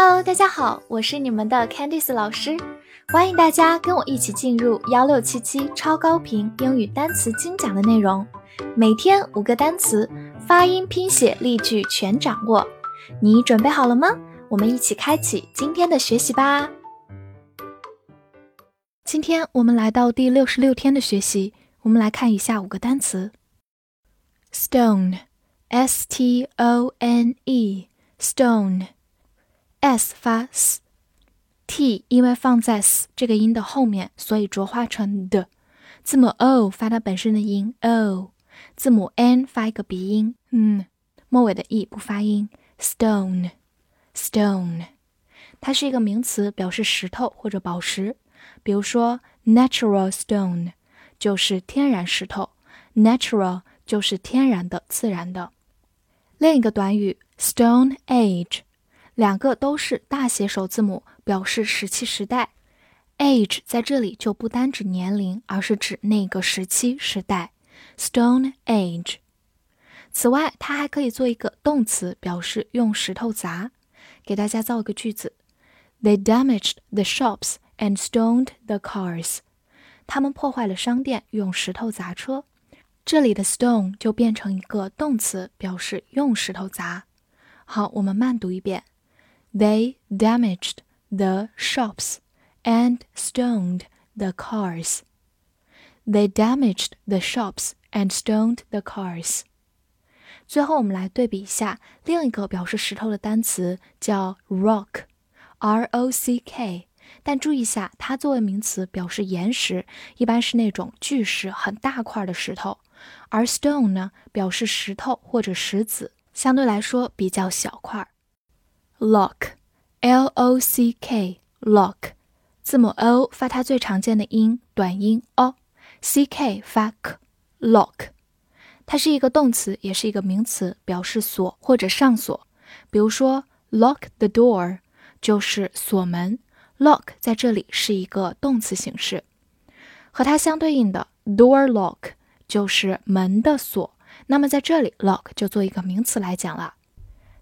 Hello，大家好，我是你们的 Candice 老师，欢迎大家跟我一起进入幺六七七超高频英语单词精讲的内容，每天五个单词，发音、拼写、例句全掌握，你准备好了吗？我们一起开启今天的学习吧。今天我们来到第六十六天的学习，我们来看一下五个单词：stone，s t o n e，stone。S 发 s，t 因为放在 s 这个音的后面，所以浊化成的。字母 o 发它本身的音 o，字母 n 发一个鼻音，嗯，末尾的 e 不发音。stone，stone，它是一个名词，表示石头或者宝石。比如说 natural stone 就是天然石头，natural 就是天然的、自然的。另一个短语 stone age。两个都是大写首字母，表示石器时代。age 在这里就不单指年龄，而是指那个时期时代。Stone age。此外，它还可以做一个动词，表示用石头砸。给大家造个句子：They damaged the shops and stoned the cars。他们破坏了商店，用石头砸车。这里的 stone 就变成一个动词，表示用石头砸。好，我们慢读一遍。They damaged the shops and stoned the cars. They damaged the shops and stoned the cars. 最后，我们来对比一下另一个表示石头的单词，叫 rock，r o c k。但注意一下，它作为名词表示岩石，一般是那种巨石、很大块的石头；而 stone 呢，表示石头或者石子，相对来说比较小块。 Lock，l o c k，lock，字母 o 发它最常见的音短音 o，c k 发 k，lock，它是一个动词，也是一个名词，表示锁或者上锁。比如说 lock the door 就是锁门，lock 在这里是一个动词形式。和它相对应的 door lock 就是门的锁，那么在这里 lock 就做一个名词来讲了。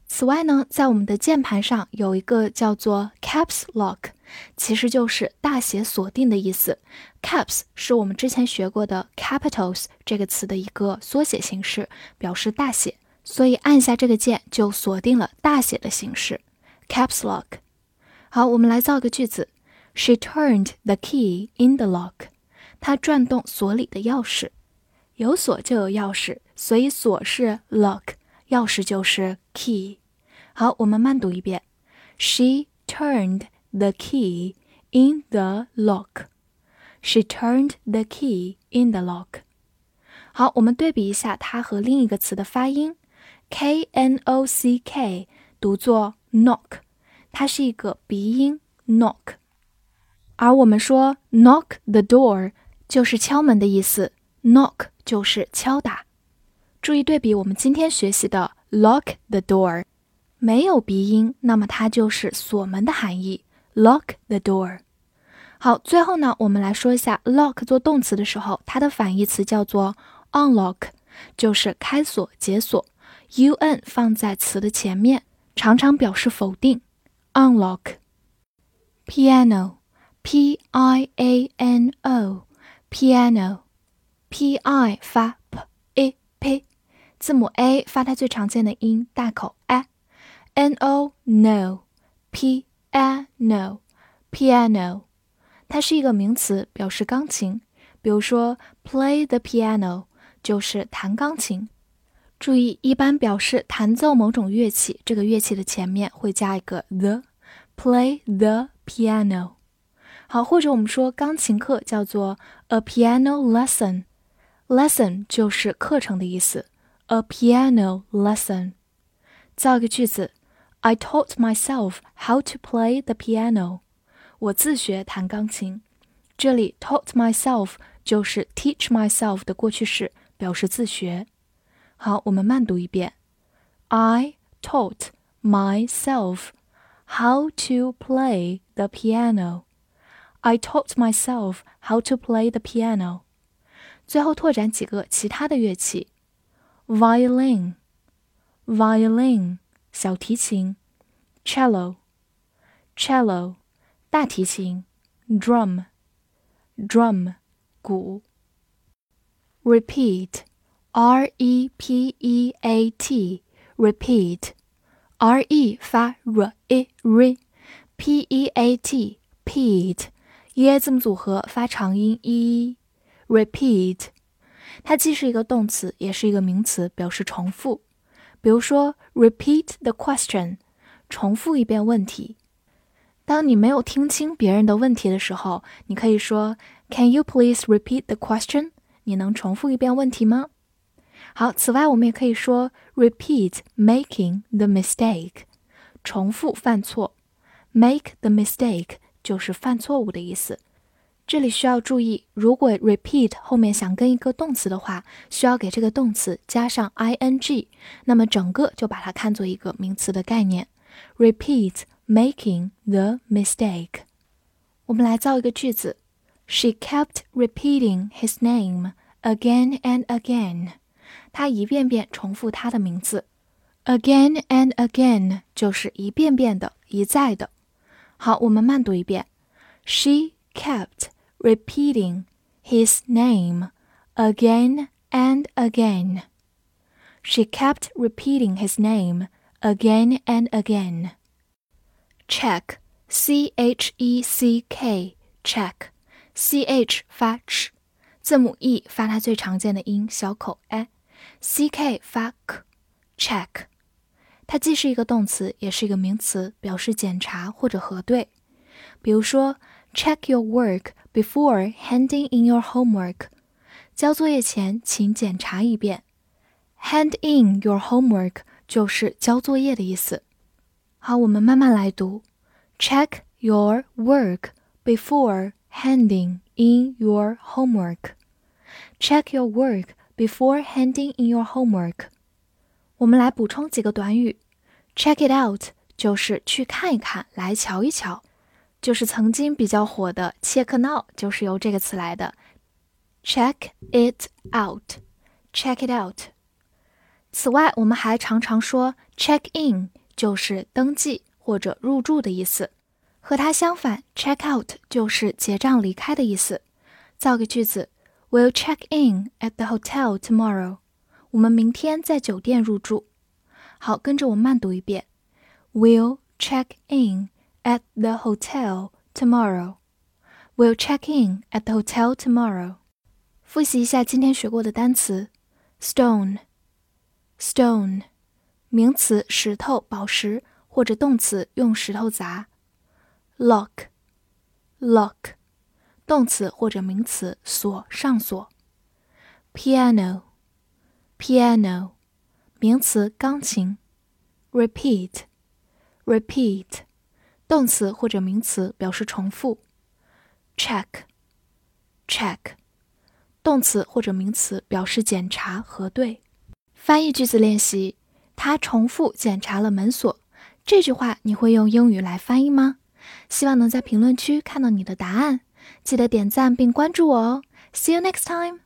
此外呢，在我们的键盘上有一个叫做 Caps Lock，其实就是大写锁定的意思。Caps 是我们之前学过的 capitals 这个词的一个缩写形式，表示大写，所以按下这个键就锁定了大写的形式。Caps Lock。好，我们来造个句子：She turned the key in the lock。她转动锁里的钥匙。有锁就有钥匙，所以锁是 lock。钥匙就是 key。好，我们慢读一遍。She turned the key in the lock. She turned the key in the lock. 好，我们对比一下它和另一个词的发音，k n o c k 读作 knock，它是一个鼻音 knock。而我们说 knock the door 就是敲门的意思，knock 就是敲打。注意对比我们今天学习的 lock the door，没有鼻音，那么它就是锁门的含义。lock the door。好，最后呢，我们来说一下 lock 做动词的时候，它的反义词叫做 unlock，就是开锁、解锁。un 放在词的前面，常常表示否定。unlock。piano，p i a n o，piano，p i 发 p i p。字母 a 发它最常见的音大口 a，n o no，p a no piano，它是一个名词，表示钢琴。比如说 play the piano 就是弹钢琴。注意，一般表示弹奏某种乐器，这个乐器的前面会加一个 the，play the piano。好，或者我们说钢琴课叫做 a piano lesson，lesson 就是课程的意思。a piano lesson。造个句子：I taught myself how to play the piano。我自学弹钢琴。这里 taught myself 就是 teach myself 的过去式，表示自学。好，我们慢读一遍：I taught myself how to play the piano. I taught myself how to play the piano. 最后拓展几个其他的乐器 violin, violin 小提琴，cello, cello，大提琴；drum，drum，鼓。repeat，r e p e a t，repeat，r e 发 r e r，p e a t，peat，耶字母组合发长音 e，repeat， 它既是一个动词，也是一个名词，表示重复。比如说，repeat the question，重复一遍问题。当你没有听清别人的问题的时候，你可以说，Can you please repeat the question？你能重复一遍问题吗？好，此外我们也可以说 repeat making the mistake，重复犯错。make the mistake 就是犯错误的意思。这里需要注意，如果 repeat 后面想跟一个动词的话，需要给这个动词加上 ing，那么整个就把它看作一个名词的概念。repeat making the mistake。我们来造一个句子。She kept repeating his name again and again. 她一遍遍重复他的名字。Again and again 就是一遍遍的、一再的。好，我们慢读一遍。She kept repeating his name again and again. She kept repeating his name again and again. Check, C H E C K, check. c h 发 ch，字母 e 发它最常见的音小口 a，c k 发 k，check，它既是一个动词，也是一个名词，表示检查或者核对。比如说，check your work before handing in your homework，交作业前请检查一遍。hand in your homework 就是交作业的意思。好，我们慢慢来读，check your work before。handing in your homework. Check your work before handing in your homework. 我们来补充几个短语。Check it out 就是去看一看，来瞧一瞧， 就是曾经比较火的切克闹，就是由这个词来的。Check it out，check it out。此外，我们还常常说 check in，就是登记或者入住的意思。和它相反，check out 就是结账离开的意思。造个句子：We'll check in at the hotel tomorrow。我们明天在酒店入住。好，跟着我慢读一遍：We'll check in at the hotel tomorrow。We'll check in at the hotel tomorrow。复习一下今天学过的单词：stone，stone，名词石头、宝石，或者动词用石头砸。lock lock 动词或者名词锁上锁。piano piano 名词钢琴。repeat repeat 动词或者名词表示重复。check check 动词或者名词表示检查核对。翻译句子练习：他重复检查了门锁。这句话你会用英语来翻译吗？希望能在评论区看到你的答案，记得点赞并关注我哦。See you next time.